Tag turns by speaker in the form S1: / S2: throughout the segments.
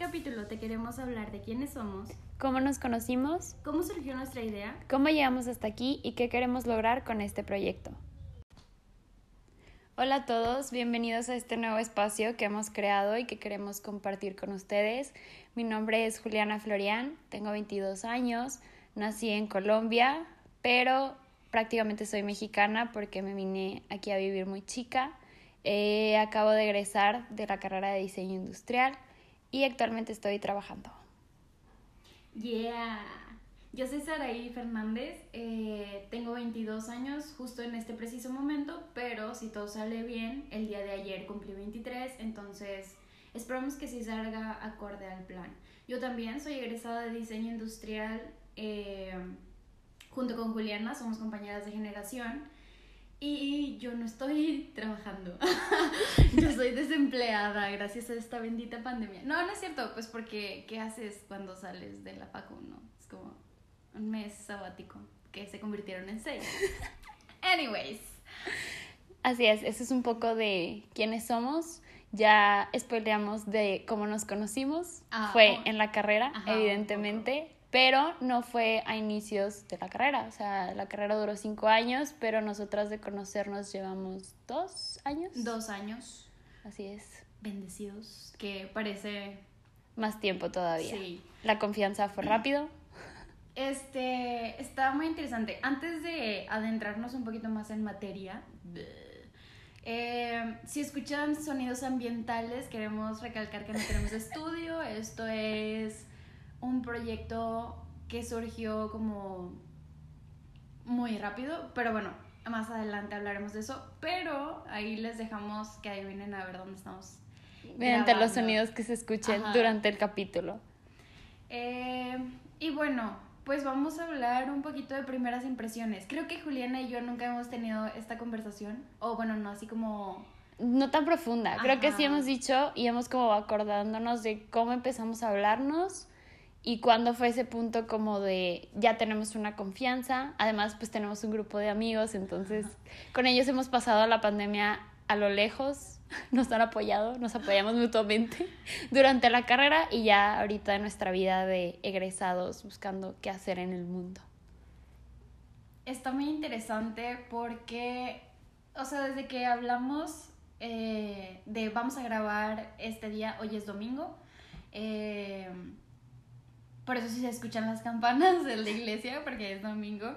S1: capítulo te queremos hablar de quiénes somos,
S2: cómo nos conocimos,
S1: cómo surgió nuestra idea,
S2: cómo llegamos hasta aquí y qué queremos lograr con este proyecto. Hola a todos, bienvenidos a este nuevo espacio que hemos creado y que queremos compartir con ustedes. Mi nombre es Juliana Florian, tengo 22 años, nací en Colombia, pero prácticamente soy mexicana porque me vine aquí a vivir muy chica. Eh, acabo de egresar de la carrera de diseño industrial y actualmente estoy trabajando.
S1: Yeah. Yo soy Saraí Fernández, eh, tengo 22 años justo en este preciso momento, pero si todo sale bien, el día de ayer cumplí 23, entonces esperamos que sí salga acorde al plan. Yo también soy egresada de diseño industrial eh, junto con Juliana, somos compañeras de generación y yo no estoy trabajando. yo soy desempleada gracias a esta bendita pandemia. No, no es cierto, pues porque ¿qué haces cuando sales de la facu? No, es como un mes sabático que se convirtieron en seis. Anyways.
S2: Así es, eso es un poco de quiénes somos. Ya spoileamos de cómo nos conocimos. Ah, Fue oh. en la carrera, evidentemente pero no fue a inicios de la carrera, o sea, la carrera duró cinco años, pero nosotras de conocernos llevamos dos años.
S1: Dos años.
S2: Así es.
S1: Bendecidos, que parece...
S2: Más tiempo todavía. Sí. La confianza fue rápido.
S1: Este, está muy interesante. Antes de adentrarnos un poquito más en materia, eh, si escuchan sonidos ambientales, queremos recalcar que no tenemos estudio. Esto es un proyecto que surgió como muy rápido, pero bueno, más adelante hablaremos de eso, pero ahí les dejamos que adivinen a ver dónde estamos.
S2: Mediante los sonidos que se escuchen durante el capítulo.
S1: Eh, y bueno, pues vamos a hablar un poquito de primeras impresiones. Creo que Juliana y yo nunca hemos tenido esta conversación, o bueno, no así como...
S2: No tan profunda, creo que sí hemos dicho y hemos como acordándonos de cómo empezamos a hablarnos y cuando fue ese punto como de ya tenemos una confianza, además pues tenemos un grupo de amigos, entonces con ellos hemos pasado la pandemia a lo lejos, nos han apoyado, nos apoyamos mutuamente durante la carrera y ya ahorita en nuestra vida de egresados buscando qué hacer en el mundo.
S1: Está muy interesante porque, o sea, desde que hablamos eh, de vamos a grabar este día, hoy es domingo, eh, por eso sí se escuchan las campanas de la iglesia, porque es domingo.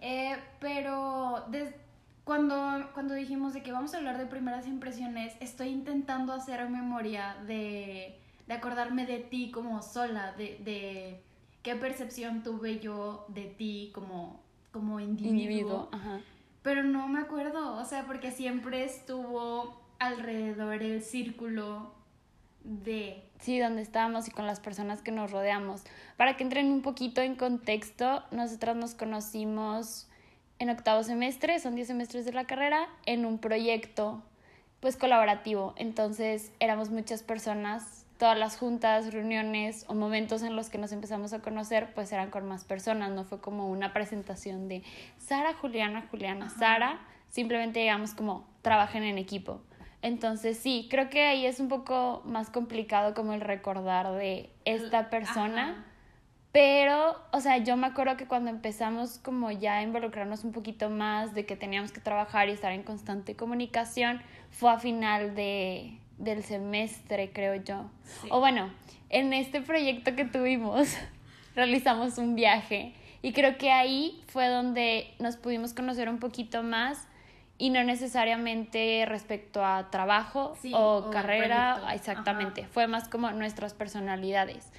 S1: Eh, pero cuando, cuando dijimos de que vamos a hablar de primeras impresiones, estoy intentando hacer memoria de, de acordarme de ti como sola, de, de, qué percepción tuve yo de ti como, como individuo. Pero no me acuerdo, o sea, porque siempre estuvo alrededor el círculo de...
S2: Sí, donde estábamos y con las personas que nos rodeamos. Para que entren un poquito en contexto, nosotras nos conocimos en octavo semestre, son 10 semestres de la carrera, en un proyecto pues colaborativo. Entonces éramos muchas personas, todas las juntas, reuniones o momentos en los que nos empezamos a conocer, pues eran con más personas, no fue como una presentación de Sara, Juliana, Juliana, Sara, simplemente llegamos como trabajen en equipo. Entonces sí, creo que ahí es un poco más complicado como el recordar de esta persona. Pero, o sea, yo me acuerdo que cuando empezamos como ya a involucrarnos un poquito más de que teníamos que trabajar y estar en constante comunicación, fue a final de, del semestre, creo yo. O bueno, en este proyecto que tuvimos, realizamos un viaje y creo que ahí fue donde nos pudimos conocer un poquito más y no necesariamente respecto a trabajo o, carrera, exactamente, fue más como nuestras personalidades.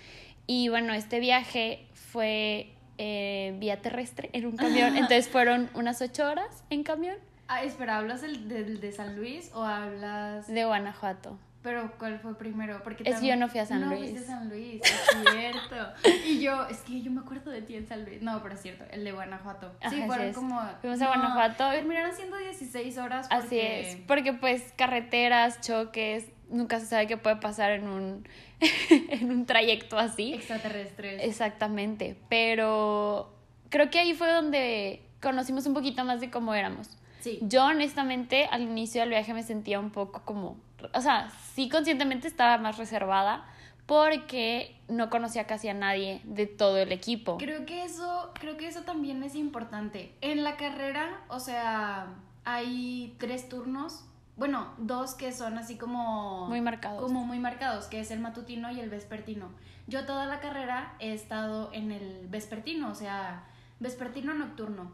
S2: Y bueno, este viaje fue eh, vía terrestre en un camión, entonces fueron unas ocho horas en camión.
S1: Ah, espera, ¿hablas del, de San Luis o hablas...?
S2: De Guanajuato.
S1: Pero ¿cuál fue primero? Porque
S2: es que yo no fui a San
S1: Luis.
S2: No fuiste
S1: a San Luis, es cierto. y yo, es que yo me acuerdo de ti en San Luis. No, pero es cierto, el de Guanajuato. sí, fueron como...
S2: Fuimos a Guanajuato.
S1: Terminaron siendo 16 horas
S2: porque... Así es, porque pues carreteras, choques, nunca se sabe qué puede pasar en un, en un trayecto así.
S1: Extraterrestres.
S2: Exactamente, pero creo que ahí fue donde conocimos un poquito más de cómo éramos.
S1: Sí.
S2: Yo honestamente al inicio del viaje me sentía un poco como o sea, sí conscientemente estaba más reservada, porque no conocía casi a nadie de todo el equipo.
S1: Creo que eso, creo que eso también es importante. En la carrera, o sea, hay tres turnos. Bueno, dos que son así como...
S2: Muy marcados.
S1: Como muy marcados, que es el matutino y el vespertino. Yo toda la carrera he estado en el vespertino, o sea, vespertino nocturno.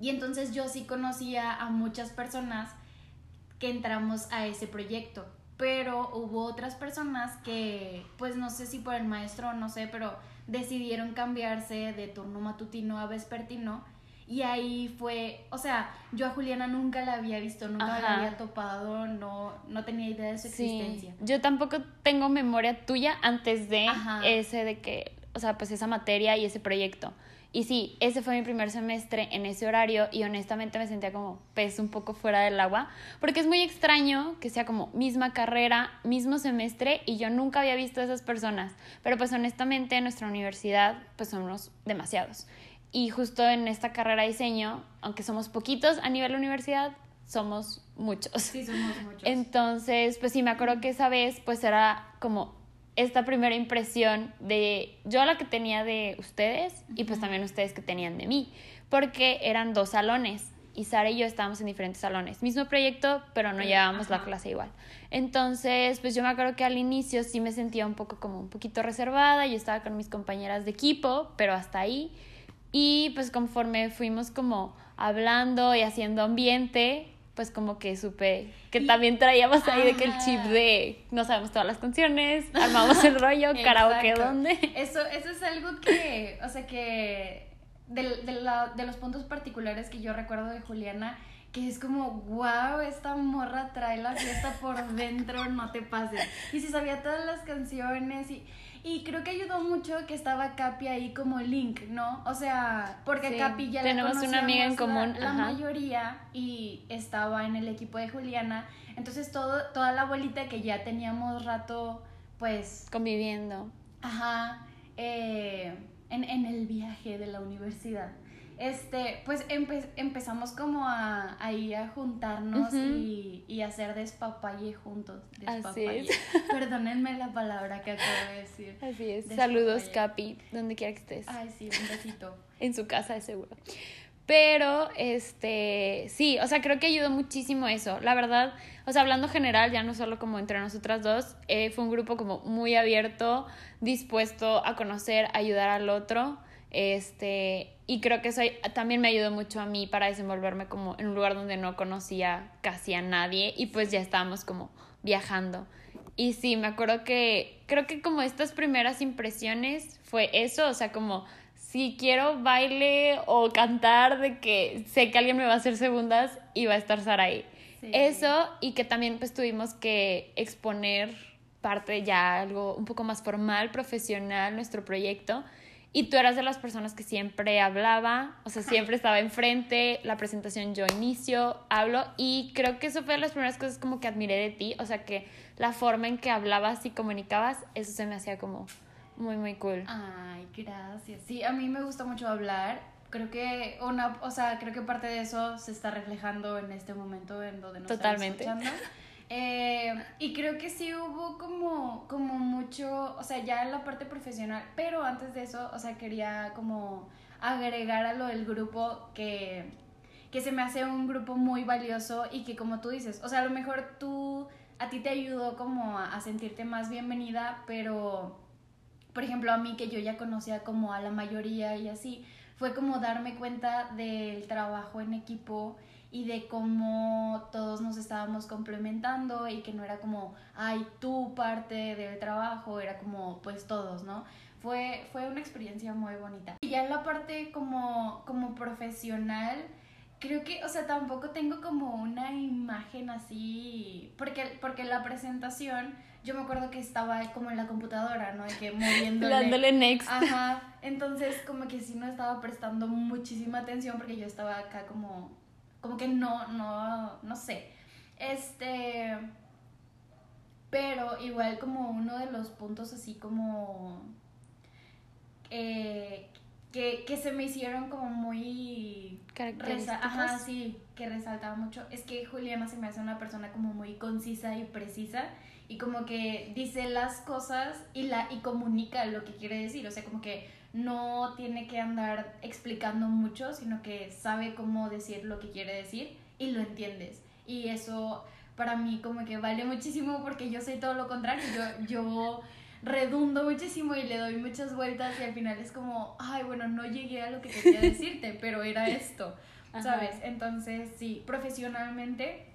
S1: Y entonces yo sí conocía a muchas personas que entramos a ese proyecto pero hubo otras personas que, pues no sé si por el maestro o no sé, pero decidieron cambiarse de turno matutino a vespertino. Y ahí fue, o sea, yo a Juliana nunca la había visto, nunca la había topado, no, no tenía idea de su existencia.
S2: Yo tampoco tengo memoria tuya antes de ese, de que, o sea, pues esa materia y ese proyecto. Y sí, ese fue mi primer semestre en ese horario y honestamente me sentía como pez un poco fuera del agua, porque es muy extraño que sea como misma carrera, mismo semestre y yo nunca había visto a esas personas, pero pues honestamente en nuestra universidad pues somos demasiados. Y justo en esta carrera de diseño, aunque somos poquitos a nivel de universidad, somos muchos.
S1: Sí, somos muchos.
S2: Entonces, pues sí, me acuerdo que esa vez pues era como esta primera impresión de yo la que tenía de ustedes y pues también ustedes que tenían de mí, porque eran dos salones y Sara y yo estábamos en diferentes salones, mismo proyecto, pero no llevábamos la clase igual. Entonces, pues yo me acuerdo que al inicio sí me sentía un poco como un poquito reservada, yo estaba con mis compañeras de equipo, pero hasta ahí. Y pues conforme fuimos como hablando y haciendo ambiente, pues como que supe que también traíamos ahí de que el chip de no sabemos todas las canciones, armamos el rollo, karaoke, ¿dónde?
S1: Eso, eso es algo que, o sea, que de, de, la, de los puntos particulares que yo recuerdo de Juliana, que es como, wow, esta morra trae la fiesta por dentro, no te pases. Y si sabía todas las canciones y y creo que ayudó mucho que estaba Capi ahí como link, ¿no? O sea, porque Capi ya
S2: tenemos una amiga en común,
S1: la, mayoría y estaba en el equipo de Juliana. Entonces todo toda la bolita que ya teníamos rato pues
S2: conviviendo.
S1: Ajá. Eh, en, en el viaje de la universidad este, pues empezamos como a, a a juntarnos y, y, hacer despapalle juntos. Despapalle. Perdónenme la palabra que acabo de decir.
S2: Así es. Saludos, Capi, donde quiera que estés.
S1: Ay, sí, un besito.
S2: en su casa, de seguro. Pero, este, sí, o sea, creo que ayudó muchísimo eso. La verdad, o sea, hablando general, ya no solo como entre nosotras dos, eh, fue un grupo como muy abierto, dispuesto a conocer, ayudar al otro. Este, y creo que eso también me ayudó mucho a mí para desenvolverme como en un lugar donde no conocía casi a nadie y pues ya estábamos como viajando. Y sí, me acuerdo que creo que como estas primeras impresiones fue eso, o sea, como si quiero baile o cantar de que sé que alguien me va a hacer segundas y va a estar Sara ahí. Eso y que también pues tuvimos que exponer parte ya algo un poco más formal, profesional, nuestro proyecto y tú eras de las personas que siempre hablaba, o sea, siempre estaba enfrente, la presentación yo inicio, hablo, y creo que eso fue de las primeras cosas como que admiré de ti, o sea, que la forma en que hablabas y comunicabas, eso se me hacía como muy, muy cool.
S1: Ay, gracias. Sí, a mí me gusta mucho hablar. Creo que una, o sea, creo que parte de eso se está reflejando en este momento en donde nos Totalmente. estamos escuchando. Eh, y creo que sí hubo como, como mucho, o sea, ya en la parte profesional, pero antes de eso, o sea, quería como agregar a lo del grupo que, que se me hace un grupo muy valioso y que como tú dices, o sea, a lo mejor tú, a ti te ayudó como a, a sentirte más bienvenida, pero, por ejemplo, a mí que yo ya conocía como a la mayoría y así, fue como darme cuenta del trabajo en equipo y de cómo todos nos estábamos complementando y que no era como, ay, tú parte del trabajo, era como, pues todos, ¿no? Fue, fue una experiencia muy bonita. Y ya en la parte como, como profesional, creo que, o sea, tampoco tengo como una imagen así, porque, porque la presentación, yo me acuerdo que estaba como en la computadora, ¿no? De que moviéndole.
S2: Dándole next.
S1: Ajá. Entonces, como que sí no estaba prestando muchísima atención porque yo estaba acá como como que no, no, no sé. Este, pero igual como uno de los puntos así como eh, que, que, se me hicieron como muy Ajá, sí, que resaltaba mucho. Es que Juliana se me hace una persona como muy concisa y precisa y como que dice las cosas y, la, y comunica lo que quiere decir, o sea, como que no tiene que andar explicando mucho, sino que sabe cómo decir lo que quiere decir y lo entiendes. Y eso para mí como que vale muchísimo porque yo soy todo lo contrario, yo, yo redundo muchísimo y le doy muchas vueltas y al final es como, ay, bueno, no llegué a lo que quería decirte, pero era esto, ¿sabes? Entonces, sí, profesionalmente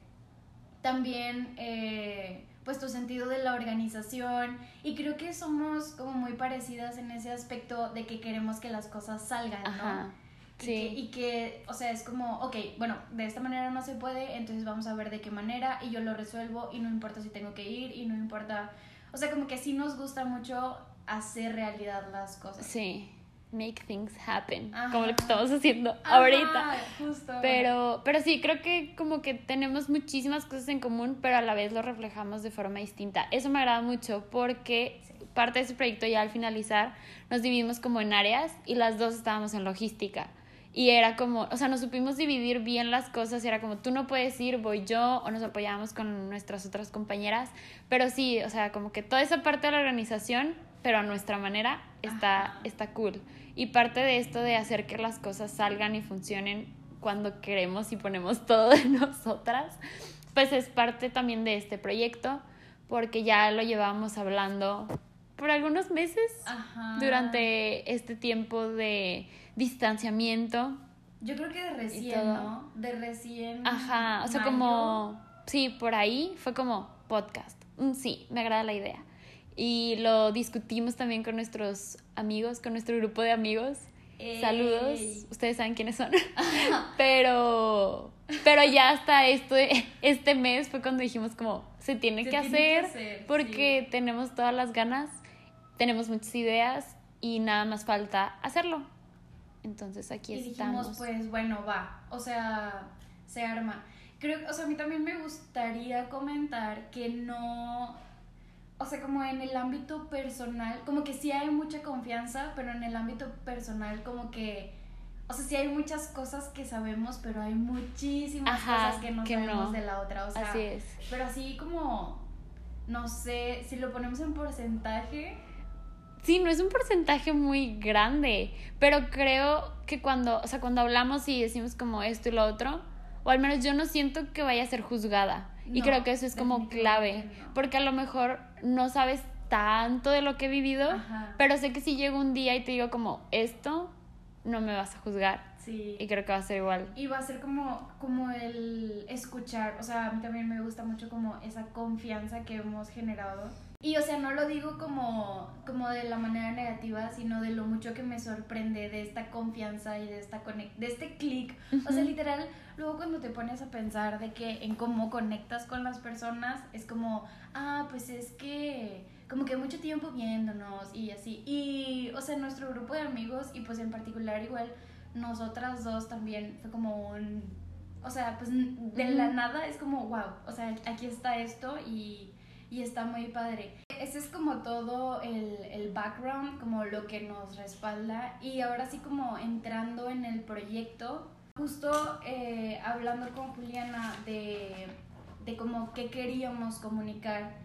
S1: también, eh, pues tu sentido de la organización y creo que somos como muy parecidas en ese aspecto de que queremos que las cosas salgan, ¿no? Sí. Y que, o sea, es como, ok, bueno, de esta manera no se puede, entonces vamos a ver de qué manera y yo lo resuelvo y no importa si tengo que ir y no importa, o sea, como que sí nos gusta mucho hacer realidad las cosas.
S2: Sí, make things happen, como lo que estamos haciendo ahorita.
S1: Justo.
S2: Pero, pero sí, creo que como que tenemos muchísimas cosas en común, pero a la vez lo reflejamos de forma distinta. Eso me agrada mucho porque parte de ese proyecto ya al finalizar nos dividimos como en áreas y las dos estábamos en logística. Y era como, o sea, nos supimos dividir bien las cosas, era como tú no puedes ir, voy yo, o nos apoyábamos con nuestras otras compañeras, pero sí, o sea, como que toda esa parte de la organización, pero a nuestra manera, está, está cool. Y parte de esto de hacer que las cosas salgan y funcionen cuando queremos y ponemos todo de nosotras, pues es parte también de este proyecto, porque ya lo llevábamos hablando por algunos meses durante este tiempo de distanciamiento.
S1: Yo creo que de recién, ¿no? De recién.
S2: Ajá, o sea, como, sí, por ahí fue como podcast. Mm, sí, me agrada la idea. Y lo discutimos también con nuestros amigos, con nuestro grupo de amigos. Saludos, ustedes saben quiénes son. pero, pero ya hasta este, este mes fue cuando dijimos como, se tiene, que, hacer porque tenemos todas las ganas, tenemos muchas ideas y nada más falta hacerlo. Entonces aquí
S1: y
S2: estamos.
S1: dijimos, pues bueno, va, o sea, se arma. Creo, o sea, a mí también me gustaría comentar que no, o sea, como en el ámbito personal, como que sí hay mucha confianza, pero en el ámbito personal como que, o sea, sí hay muchas cosas que sabemos, pero hay muchísimas cosas que no sabemos de la otra, o sea,
S2: así es.
S1: Pero así como, no sé, si lo ponemos en porcentaje,
S2: sí, no es un porcentaje muy grande, pero creo que cuando, o sea, cuando hablamos y decimos como esto y lo otro, o al menos yo no siento que vaya a ser juzgada. Y creo que eso es como clave, porque a lo mejor no sabes tanto de lo que he vivido, pero sé que si llego un día y te digo como esto, no me vas a juzgar.
S1: Sí.
S2: Y creo que va a ser igual.
S1: Y va a ser como, como el escuchar, o sea, a mí también me gusta mucho como esa confianza que hemos generado y o sea, no lo digo como, como de la manera negativa, sino de lo mucho que me sorprende de esta confianza y de, esta de este clic. O sea, literal, luego cuando te pones a pensar de que en cómo conectas con las personas, es como, ah, pues es que como que mucho tiempo viéndonos y así. Y, o sea, nuestro grupo de amigos y pues en particular igual nosotras dos también fue como un... O sea, pues de la nada es como, wow, o sea, aquí está esto y y está muy padre. Ese es como todo el, el, background, como lo que nos respalda y ahora sí como entrando en el proyecto, justo eh, hablando con Juliana de, de como qué queríamos comunicar.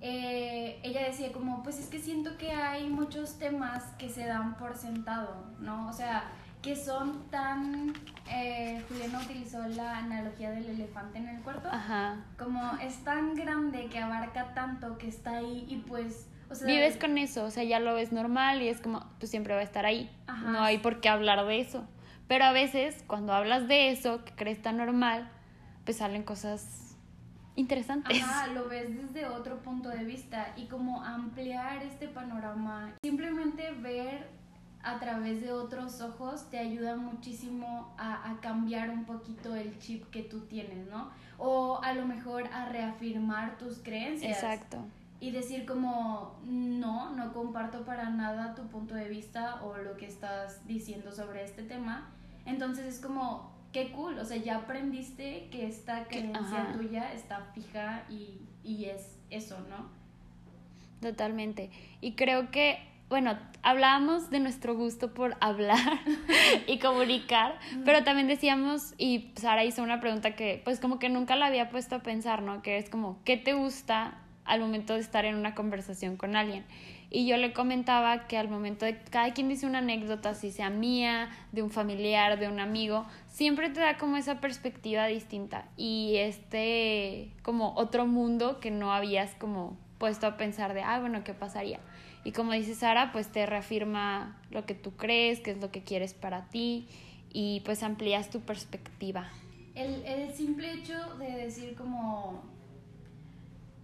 S1: Eh, ella decía como, pues es que siento que hay muchos temas que se dan por sentado, ¿no? O sea, que son tan... Eh, Juliana utilizó la analogía del elefante en el cuarto.
S2: Ajá.
S1: Como es tan grande que abarca tanto que está ahí y pues... O sea,
S2: Vives con eso, o sea, ya lo ves normal y es como, pues siempre va a estar ahí. No hay por qué hablar de eso. Pero a veces, cuando hablas de eso, que crees tan normal, pues salen cosas interesantes.
S1: Ajá, lo ves desde otro punto de vista y como ampliar este panorama. Simplemente ver a través de otros ojos te ayuda muchísimo a, cambiar un poquito el chip que tú tienes, ¿no? O a lo mejor a reafirmar tus creencias.
S2: Exacto.
S1: Y decir como, no, no comparto para nada tu punto de vista o lo que estás diciendo sobre este tema. Entonces es como, qué cool, o sea, ya aprendiste que esta creencia tuya está fija y, y es eso, ¿no?
S2: Totalmente. Y creo que bueno, hablábamos de nuestro gusto por hablar y comunicar, pero también decíamos, y Sara hizo una pregunta que pues como que nunca la había puesto a pensar, ¿no? Que es como, ¿qué te gusta al momento de estar en una conversación con alguien. Y yo le comentaba que al momento de cada quien dice una anécdota, si sea mía, de un familiar, de un amigo, siempre te da como esa perspectiva distinta y este como otro mundo que no habías como puesto a pensar de, ah, bueno, ¿qué pasaría? Y como dice Sara, pues te reafirma lo que tú crees, qué es lo que quieres para ti y pues amplías tu perspectiva.
S1: El, el simple hecho de decir como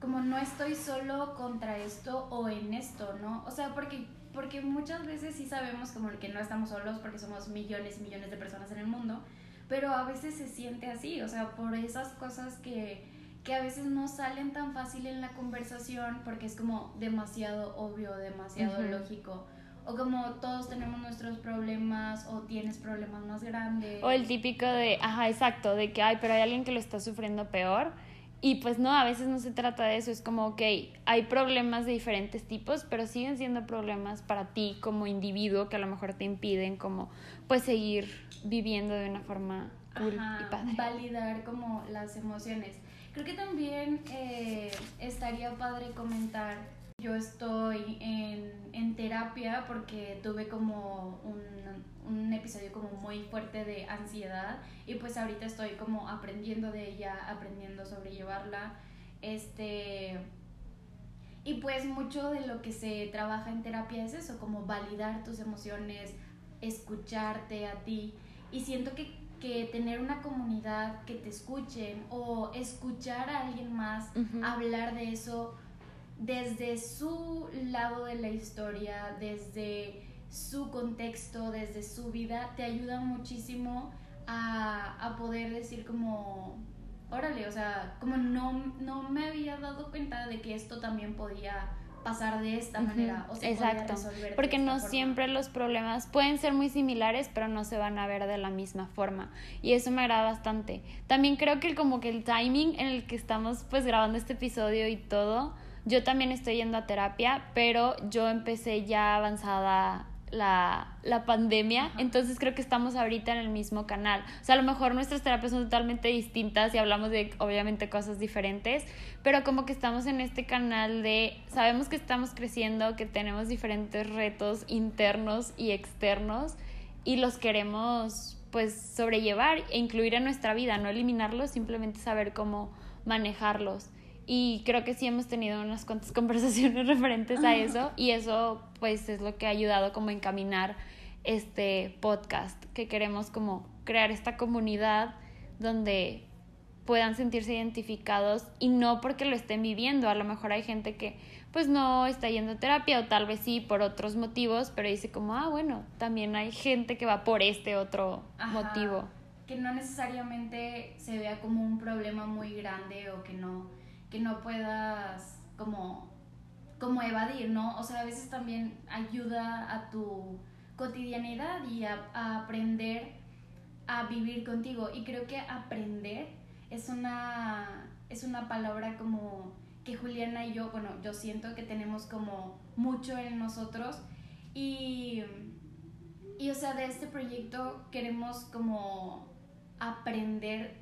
S1: como no estoy solo contra esto o en esto, ¿no? O sea, porque, porque muchas veces sí sabemos como que no estamos solos porque somos millones y millones de personas en el mundo, pero a veces se siente así, o sea, por esas cosas que, que a veces no salen tan fácil en la conversación porque es como demasiado obvio, demasiado lógico. O como todos tenemos nuestros problemas o tienes problemas más grandes.
S2: O el típico de, ajá, exacto, de que, ay, pero hay alguien que lo está sufriendo peor y pues no, a veces no se trata de eso, es como, ok, hay problemas de diferentes tipos, pero siguen siendo problemas para ti como individuo que a lo mejor te impiden como pues seguir viviendo de una forma cool y padre.
S1: Validar como las emociones. Creo que también eh, estaría padre comentar yo estoy en, en terapia porque tuve como un, un, episodio como muy fuerte de ansiedad y pues ahorita estoy como aprendiendo de ella, aprendiendo a sobrellevarla. Este, y pues mucho de lo que se trabaja en terapia es eso, como validar tus emociones, escucharte a ti. Y siento que, que tener una comunidad que te escuchen o escuchar a alguien más hablar de eso desde su lado de la historia, desde su contexto, desde su vida, te ayuda muchísimo a, a poder decir como, órale, o sea, como no, no me había dado cuenta de que esto también podía pasar de esta manera o
S2: Exacto, porque no siempre los problemas pueden ser muy similares, pero no se van a ver de la misma forma y eso me agrada bastante. También creo que como que el timing en el que estamos pues grabando este episodio y todo yo también estoy yendo a terapia, pero yo empecé ya avanzada la, la pandemia, entonces creo que estamos ahorita en el mismo canal. O sea, a lo mejor nuestras terapias son totalmente distintas y hablamos de obviamente cosas diferentes, pero como que estamos en este canal de, sabemos que estamos creciendo, que tenemos diferentes retos internos y externos y los queremos pues sobrellevar e incluir en nuestra vida, no eliminarlos, simplemente saber cómo manejarlos. Y creo que sí hemos tenido unas cuantas conversaciones referentes a eso y eso pues es lo que ha ayudado como a encaminar este podcast, que queremos como crear esta comunidad donde puedan sentirse identificados y no porque lo estén viviendo, a lo mejor hay gente que pues no está yendo a terapia o tal vez sí por otros motivos, pero dice como, ah, bueno, también hay gente que va por este otro motivo.
S1: Que no necesariamente se vea como un problema muy grande o que no que no puedas como, como evadir, ¿no? O sea, a veces también ayuda a tu cotidianidad y a, aprender a vivir contigo. Y creo que aprender es una, es una palabra como que Juliana y yo, bueno, yo siento que tenemos como mucho en nosotros y, y o sea, de este proyecto queremos como aprender,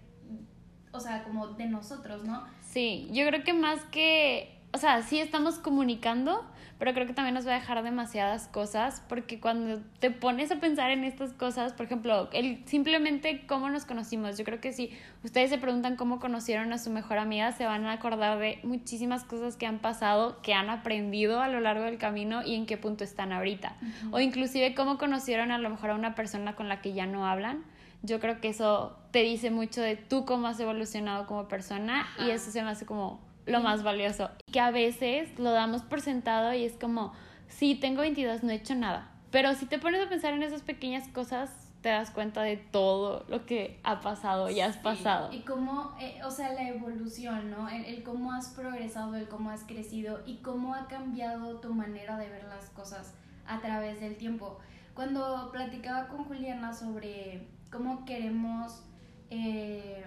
S1: o sea, como de nosotros, ¿no?
S2: Sí, yo creo que más que, o sea, sí estamos comunicando, pero creo que también nos va a dejar demasiadas cosas, porque cuando te pones a pensar en estas cosas, por ejemplo, el simplemente cómo nos conocimos, yo creo que si ustedes se preguntan cómo conocieron a su mejor amiga, se van a acordar de muchísimas cosas que han pasado, que han aprendido a lo largo del camino y en qué punto están ahorita. O inclusive cómo conocieron a lo mejor a una persona con la que ya no hablan yo creo que eso te dice mucho de tú cómo has evolucionado como persona y eso se me hace como lo más valioso. Que a veces lo damos por sentado y es como, sí, tengo 22, no he hecho nada. Pero si te pones a pensar en esas pequeñas cosas, te das cuenta de todo lo que ha pasado y has pasado.
S1: Y cómo, eh, o sea, la evolución, ¿no? El, el, cómo has progresado, el cómo has crecido y cómo ha cambiado tu manera de ver las cosas a través del tiempo. Cuando platicaba con Juliana sobre cómo queremos, eh,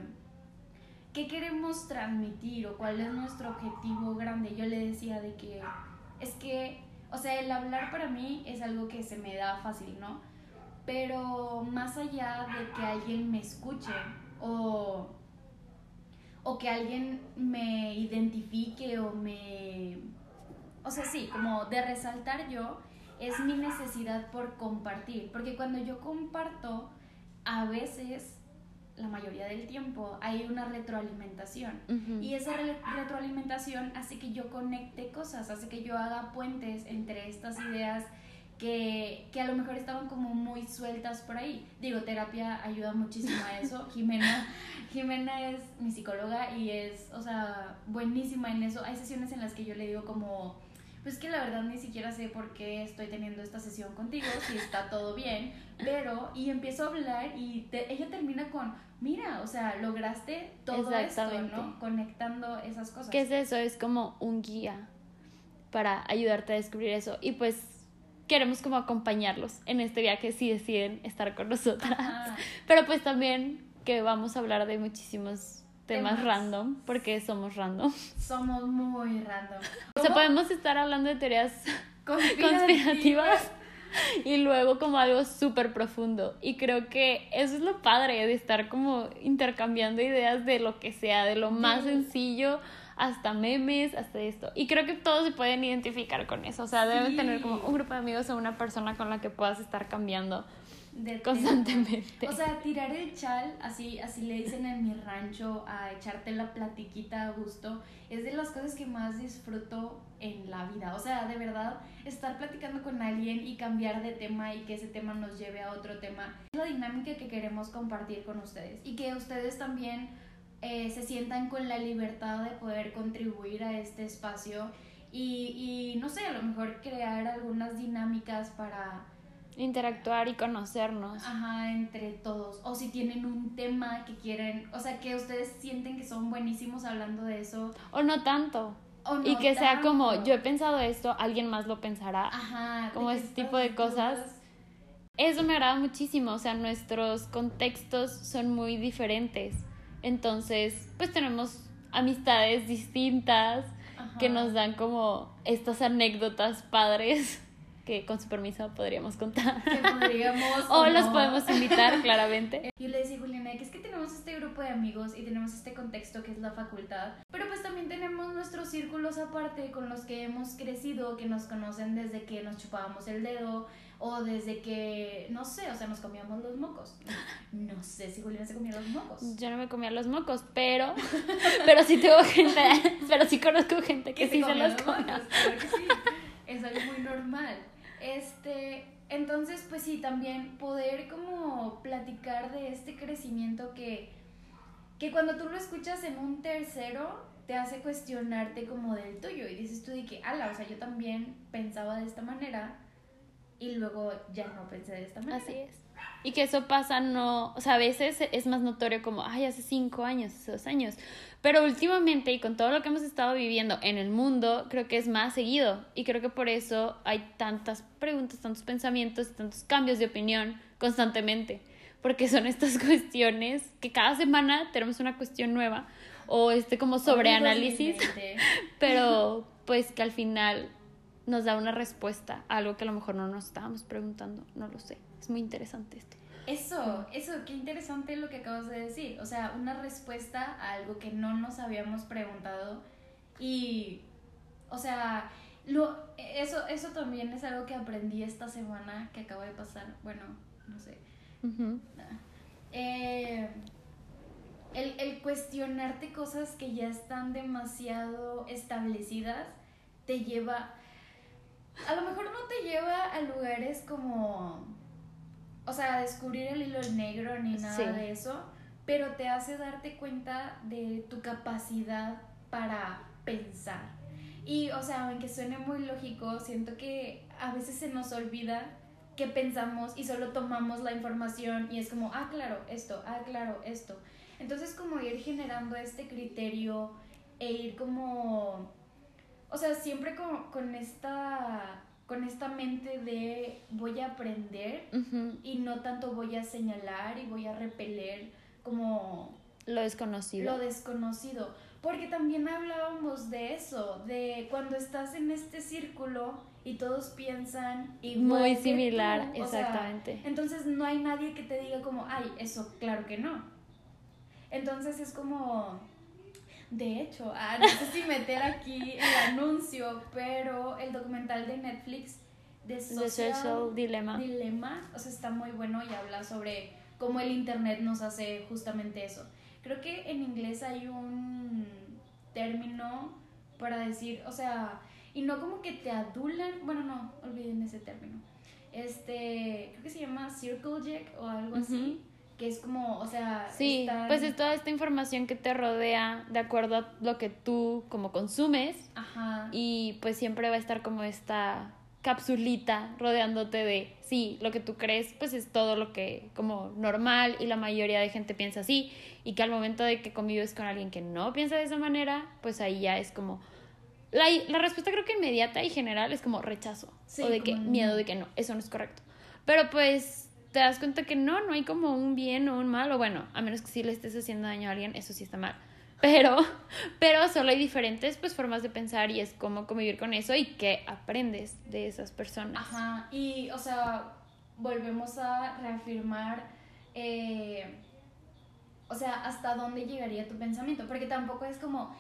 S1: qué queremos transmitir o cuál es nuestro objetivo grande. Yo le decía de que es que, o sea, el hablar para mí es algo que se me da fácil, ¿no? Pero más allá de que alguien me escuche o, o que alguien me identifique o me... O sea, sí, como de resaltar yo, es mi necesidad por compartir, porque cuando yo comparto, a veces, la mayoría del tiempo, hay una retroalimentación. Y esa retroalimentación hace que yo conecte cosas, hace que yo haga puentes entre estas ideas que, que, a lo mejor estaban como muy sueltas por ahí. Digo, terapia ayuda muchísimo a eso. Jimena, Jimena es mi psicóloga y es, o sea, buenísima en eso. Hay sesiones en las que yo le digo como, pues que la verdad ni siquiera sé por qué estoy teniendo esta sesión contigo, si está todo bien, pero, y empiezo a hablar y ella termina con, mira, o sea, lograste todo esto, ¿no? Conectando esas cosas.
S2: ¿Qué es eso? Es como un guía para ayudarte a descubrir eso. Y pues queremos como acompañarlos en este viaje si deciden estar con nosotras. Pero pues también que vamos a hablar de muchísimos temas, random, porque somos random.
S1: Somos muy random.
S2: O sea, podemos estar hablando de teorías conspirativas y luego como algo súper profundo. Y creo que eso es lo padre de estar como intercambiando ideas de lo que sea, de lo más sencillo hasta memes, hasta esto. Y creo que todos se pueden identificar con eso. O sea, deben tener como un grupo de amigos o una persona con la que puedas estar cambiando constantemente.
S1: O sea, tirar el chal, así, así le dicen en mi rancho, a echarte la platiquita a gusto, es de las cosas que más disfruto en la vida. O sea, de verdad, estar platicando con alguien y cambiar de tema y que ese tema nos lleve a otro tema. Es la dinámica que queremos compartir con ustedes y que ustedes también eh, se sientan con la libertad de poder contribuir a este espacio y, y no sé, a lo mejor crear algunas dinámicas para
S2: interactuar y conocernos.
S1: Ajá, entre todos. O si tienen un tema que quieren, o sea, que ustedes sienten que son buenísimos hablando de eso.
S2: O no tanto. y que sea como, yo he pensado esto, alguien más lo pensará.
S1: Ajá.
S2: Como ese tipo de cosas. Eso me agrada muchísimo, o sea, nuestros contextos son muy diferentes. Entonces, pues tenemos amistades distintas que nos dan como estas anécdotas padres que con su permiso podríamos contar.
S1: Que podríamos.
S2: o, los podemos invitar, claramente.
S1: Yo le decía a Juliana que es que tenemos este grupo de amigos y tenemos este contexto que es la facultad, pero pues también tenemos nuestros círculos aparte con los que hemos crecido, que nos conocen desde que nos chupábamos el dedo o desde que, no sé, o sea, nos comíamos los mocos. No sé si Juliana se comía los mocos.
S2: Yo no me comía los mocos, pero, pero sí tengo gente, pero sí conozco gente que, sí se, los come.
S1: sí. Es algo muy normal. Este, entonces, pues sí, también poder como platicar de este crecimiento que, que cuando tú lo escuchas en un tercero, te hace cuestionarte como del tuyo y dices tú de que, ala, o sea, yo también pensaba de esta manera y luego ya no pensé de esta manera.
S2: Así es. Y que eso pasa no, o sea, a veces es más notorio como, ay, hace cinco años, hace dos años. Pero últimamente y con todo lo que hemos estado viviendo en el mundo, creo que es más seguido. Y creo que por eso hay tantas preguntas, tantos pensamientos, tantos cambios de opinión constantemente. Porque son estas cuestiones que cada semana tenemos una cuestión nueva o este como sobreanálisis, pero pues que al final nos da una respuesta a algo que a lo mejor no nos estábamos preguntando, no lo sé. Es muy interesante esto.
S1: Eso, eso, qué interesante lo que acabas de decir. O sea, una respuesta a algo que no nos habíamos preguntado. Y, o sea, lo, eso, eso también es algo que aprendí esta semana que acaba de pasar. Bueno, no sé. Eh, el, el cuestionarte cosas que ya están demasiado establecidas te lleva. A lo mejor no te lleva a lugares como o sea, descubrir el hilo negro ni nada de eso, pero te hace darte cuenta de tu capacidad para pensar. Y, o sea, aunque suene muy lógico, siento que a veces se nos olvida que pensamos y solo tomamos la información y es como, ah, claro, esto, ah, claro, esto. Entonces, como ir generando este criterio e ir como, o sea, siempre con, con esta con esta mente de voy a aprender y no tanto voy a señalar y voy a repeler como
S2: lo desconocido.
S1: Lo desconocido. Porque también hablábamos de eso, de cuando estás en este círculo y todos piensan igual.
S2: Muy similar, exactamente.
S1: entonces no hay nadie que te diga como, ay, eso, claro que no. Entonces es como, De hecho, ah, no sé si meter aquí el anuncio, pero el documental de Netflix de
S2: The
S1: Social,
S2: Social Dilemma.
S1: Dilema, o sea, está muy bueno y habla sobre cómo el internet nos hace justamente eso. Creo que en inglés hay un término para decir, o sea, y no como que te adulan, bueno, no, olviden ese término. Este, creo que se llama circle jack o algo así, que es como, o sea,
S2: Sí,
S1: están-
S2: pues es toda esta información que te rodea de acuerdo a lo que tú como consumes
S1: Ajá.
S2: y pues siempre va a estar como esta capsulita rodeándote de, sí, lo que tú crees pues es todo lo que como normal y la mayoría de gente piensa así y que al momento de que convives con alguien que no piensa de esa manera, pues ahí ya es como... La, la respuesta creo que inmediata y general es como rechazo
S1: Sí,
S2: o de que miedo de que no, eso no es correcto. Pero pues te das cuenta que no, no hay como un bien o un mal, o bueno, a menos que sí le estés haciendo daño a alguien, eso sí está mal. Pero, pero solo hay diferentes pues formas de pensar y es cómo convivir con eso y qué aprendes de esas personas.
S1: Ajá, y o sea, volvemos a reafirmar, eh, o sea, hasta dónde llegaría tu pensamiento, porque tampoco es como,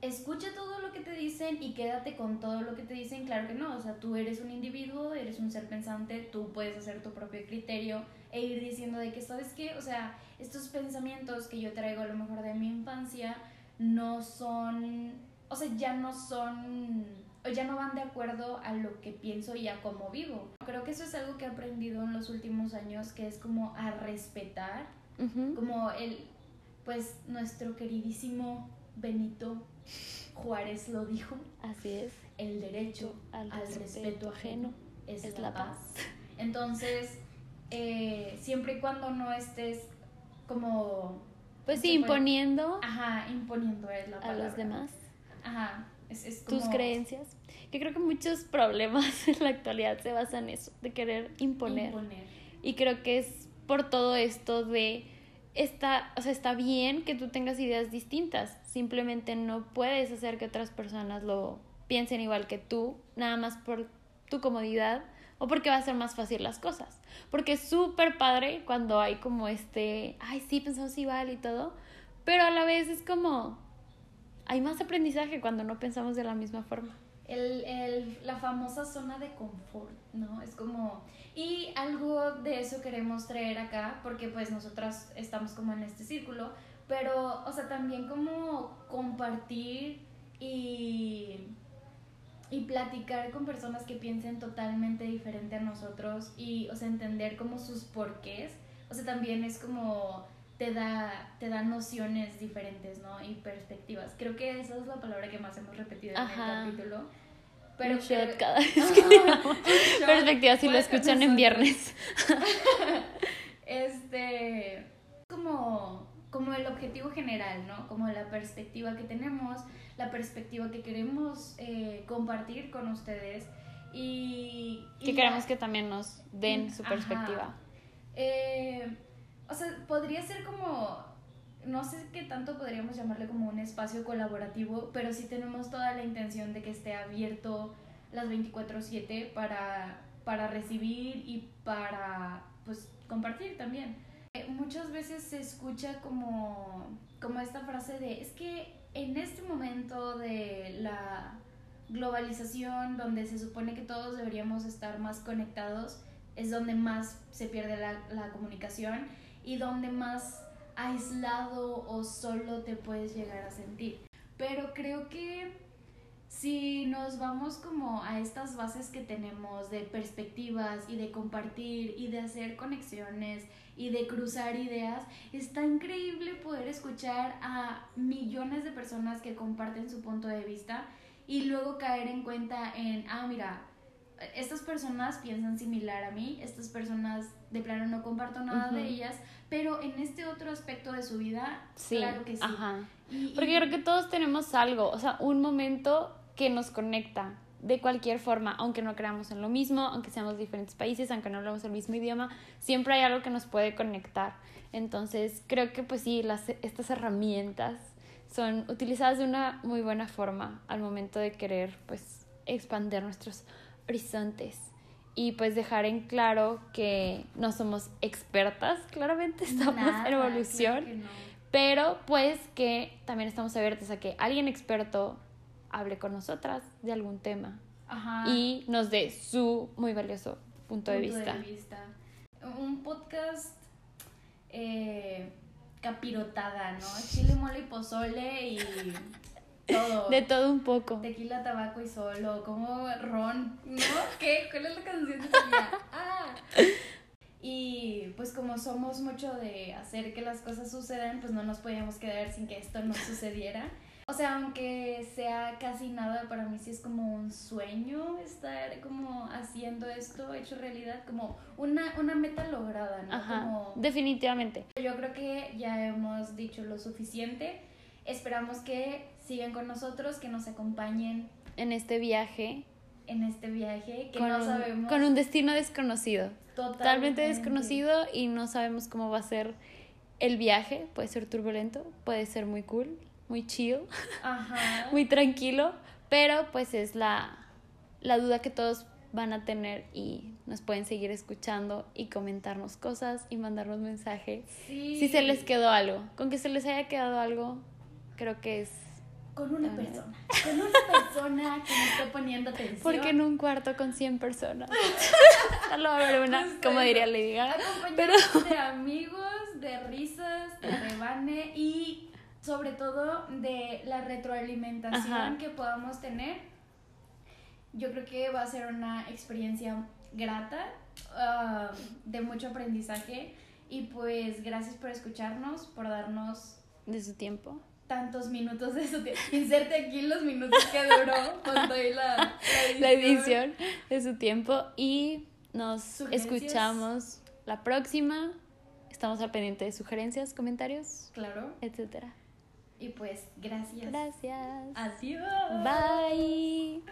S1: escucha todo lo que te dicen y quédate con todo lo que te dicen, claro que no, o sea, tú eres un individuo, eres un ser pensante, tú puedes hacer tu propio criterio e ir diciendo de que, ¿sabes qué? O sea, estos pensamientos que yo traigo a lo mejor de mi infancia no son, o sea, ya no son, o ya no van de acuerdo a lo que pienso y a cómo vivo. Creo que eso es algo que he aprendido en los últimos años, que es como a respetar, como el, pues nuestro queridísimo Benito Juárez lo dijo,
S2: Así es.
S1: el derecho
S2: Al
S1: al,
S2: respeto
S1: respeto ajeno es,
S2: es
S1: la, paz. Entonces, eh, siempre y cuando no estés como...
S2: Pues
S1: ¿cómo
S2: sí, imponiendo
S1: Ajá, imponiendo es la
S2: a
S1: palabra.
S2: los demás
S1: Ajá, es, es como...
S2: tus creencias. Que creo que muchos problemas en la actualidad se basan en eso, de querer imponer.
S1: Imponer.
S2: Y creo que es por todo esto de está, o sea, está bien que tú tengas ideas distintas, simplemente no puedes hacer que otras personas lo piensen igual que tú, nada más por tu comodidad o porque va a ser más fácil las cosas. Porque es súper padre cuando hay como este, ay, sí, pensamos igual y todo, pero a la vez es como, hay más aprendizaje cuando no pensamos de la misma forma.
S1: El, el, la famosa zona de confort, ¿no? Es como... Y algo de eso queremos traer acá, porque pues nosotras estamos como en este círculo, pero, o sea, también como compartir y, y platicar con personas que piensen totalmente diferente a nosotros y, o sea, entender como sus porqués, o sea, también es como te da, te da nociones diferentes, ¿no? Y perspectivas. Creo que esa es la palabra que más hemos repetido en
S2: Ajá.
S1: el capítulo.
S2: Pero un cada vez que
S1: Un shot.
S2: Perspectiva, si lo escuchan en viernes.
S1: Este, como, como el objetivo general, ¿no? Como la perspectiva que tenemos, la perspectiva que queremos eh, compartir con ustedes y... y
S2: Que
S1: la-
S2: queremos que también nos den su
S1: Ajá.
S2: perspectiva.
S1: Eh, o sea, podría ser como, no sé qué tanto podríamos llamarle como un espacio colaborativo, pero sí tenemos toda la intención de que esté abierto las 24/7 para, para recibir y para, pues, compartir también. Eh, Muchas veces se escucha como, como esta frase de, es que en este momento de la globalización, donde se supone que todos deberíamos estar más conectados, es donde más se pierde la, la comunicación y donde más aislado o solo te puedes llegar a sentir. Pero creo que si nos vamos como a estas bases que tenemos de perspectivas y de compartir y de hacer conexiones y de cruzar ideas, está increíble poder escuchar a millones de personas que comparten su punto de vista y luego caer en cuenta en, ah, mira, estas personas piensan similar a mí, estas personas de plano no comparto nada de ellas, pero en este otro aspecto de su vida,
S2: Sí,
S1: claro que sí.
S2: ajá.
S1: Y-
S2: Porque
S1: y-
S2: creo que todos tenemos algo, o sea, un momento que nos conecta de cualquier forma, aunque no creamos en lo mismo, aunque seamos de diferentes países, aunque no hablamos el mismo idioma, siempre hay algo que nos puede conectar. Entonces, creo que pues sí, las, estas herramientas son utilizadas de una muy buena forma al momento de querer pues expandir nuestros horizontes y pues dejar en claro que no somos expertas, claramente estamos
S1: Nada,
S2: en evolución
S1: claro que no.
S2: pero pues que también estamos abiertos a que alguien experto hable con nosotras de algún tema
S1: Ajá.
S2: y nos dé su muy valioso punto, de, vista.
S1: vista. Un podcast eh, capirotada, ¿no? Chile, mole y pozole y todo.
S2: De todo un poco.
S1: Tequila, tabaco y solo, como ron, ¿no? ¿Qué? ¿Cuál es la canción de tequila? Ah. Y pues como somos mucho de hacer que las cosas sucedan, pues no nos podíamos quedar sin que esto no sucediera. O sea, aunque sea casi nada, para mí sí es como un sueño estar como haciendo esto hecho realidad, como una, una meta lograda, ¿no?
S2: Ajá,
S1: Como-
S2: definitivamente.
S1: yo creo que ya hemos dicho lo suficiente. Esperamos que sigan con nosotros, que nos acompañen
S2: En este viaje
S1: en este viaje, que
S2: con,
S1: no
S2: un-
S1: sabemos
S2: con un destino desconocido.
S1: totalmente
S2: Totalmente desconocido y no sabemos cómo va a ser el viaje. Puede ser turbulento, puede ser muy cool, muy chill,
S1: Ajá.
S2: muy tranquilo, pero pues es la, la duda que todos van a tener y nos pueden seguir escuchando y comentarnos cosas y mandarnos mensajes.
S1: Sí.
S2: Si se les quedó algo, con que se les haya quedado algo, creo que es
S1: Con una persona. Con una persona que me esté poniendo atención.
S2: porque en un cuarto con 100 personas. Solo va a haber una,
S1: Justo
S2: como diría Lady Gaga.
S1: Acompañados de amigos, de risas, de rebane y sobre todo de la retroalimentación
S2: Ajá.
S1: que podamos tener. Yo creo que va a ser una experiencia grata, ah, de mucho aprendizaje y pues gracias por escucharnos, por darnos
S2: De su tiempo.
S1: Tantos minutos de su tiempo. Inserte aquí los minutos que duró cuando doy la, la
S2: la edición de su tiempo y nos
S1: Sugerencias.
S2: escuchamos la próxima. Estamos al pendiente de sugerencias, comentarios,
S1: Claro.
S2: etcétera.
S1: Y pues gracias.
S2: Gracias.
S1: Adiós.
S2: Bye.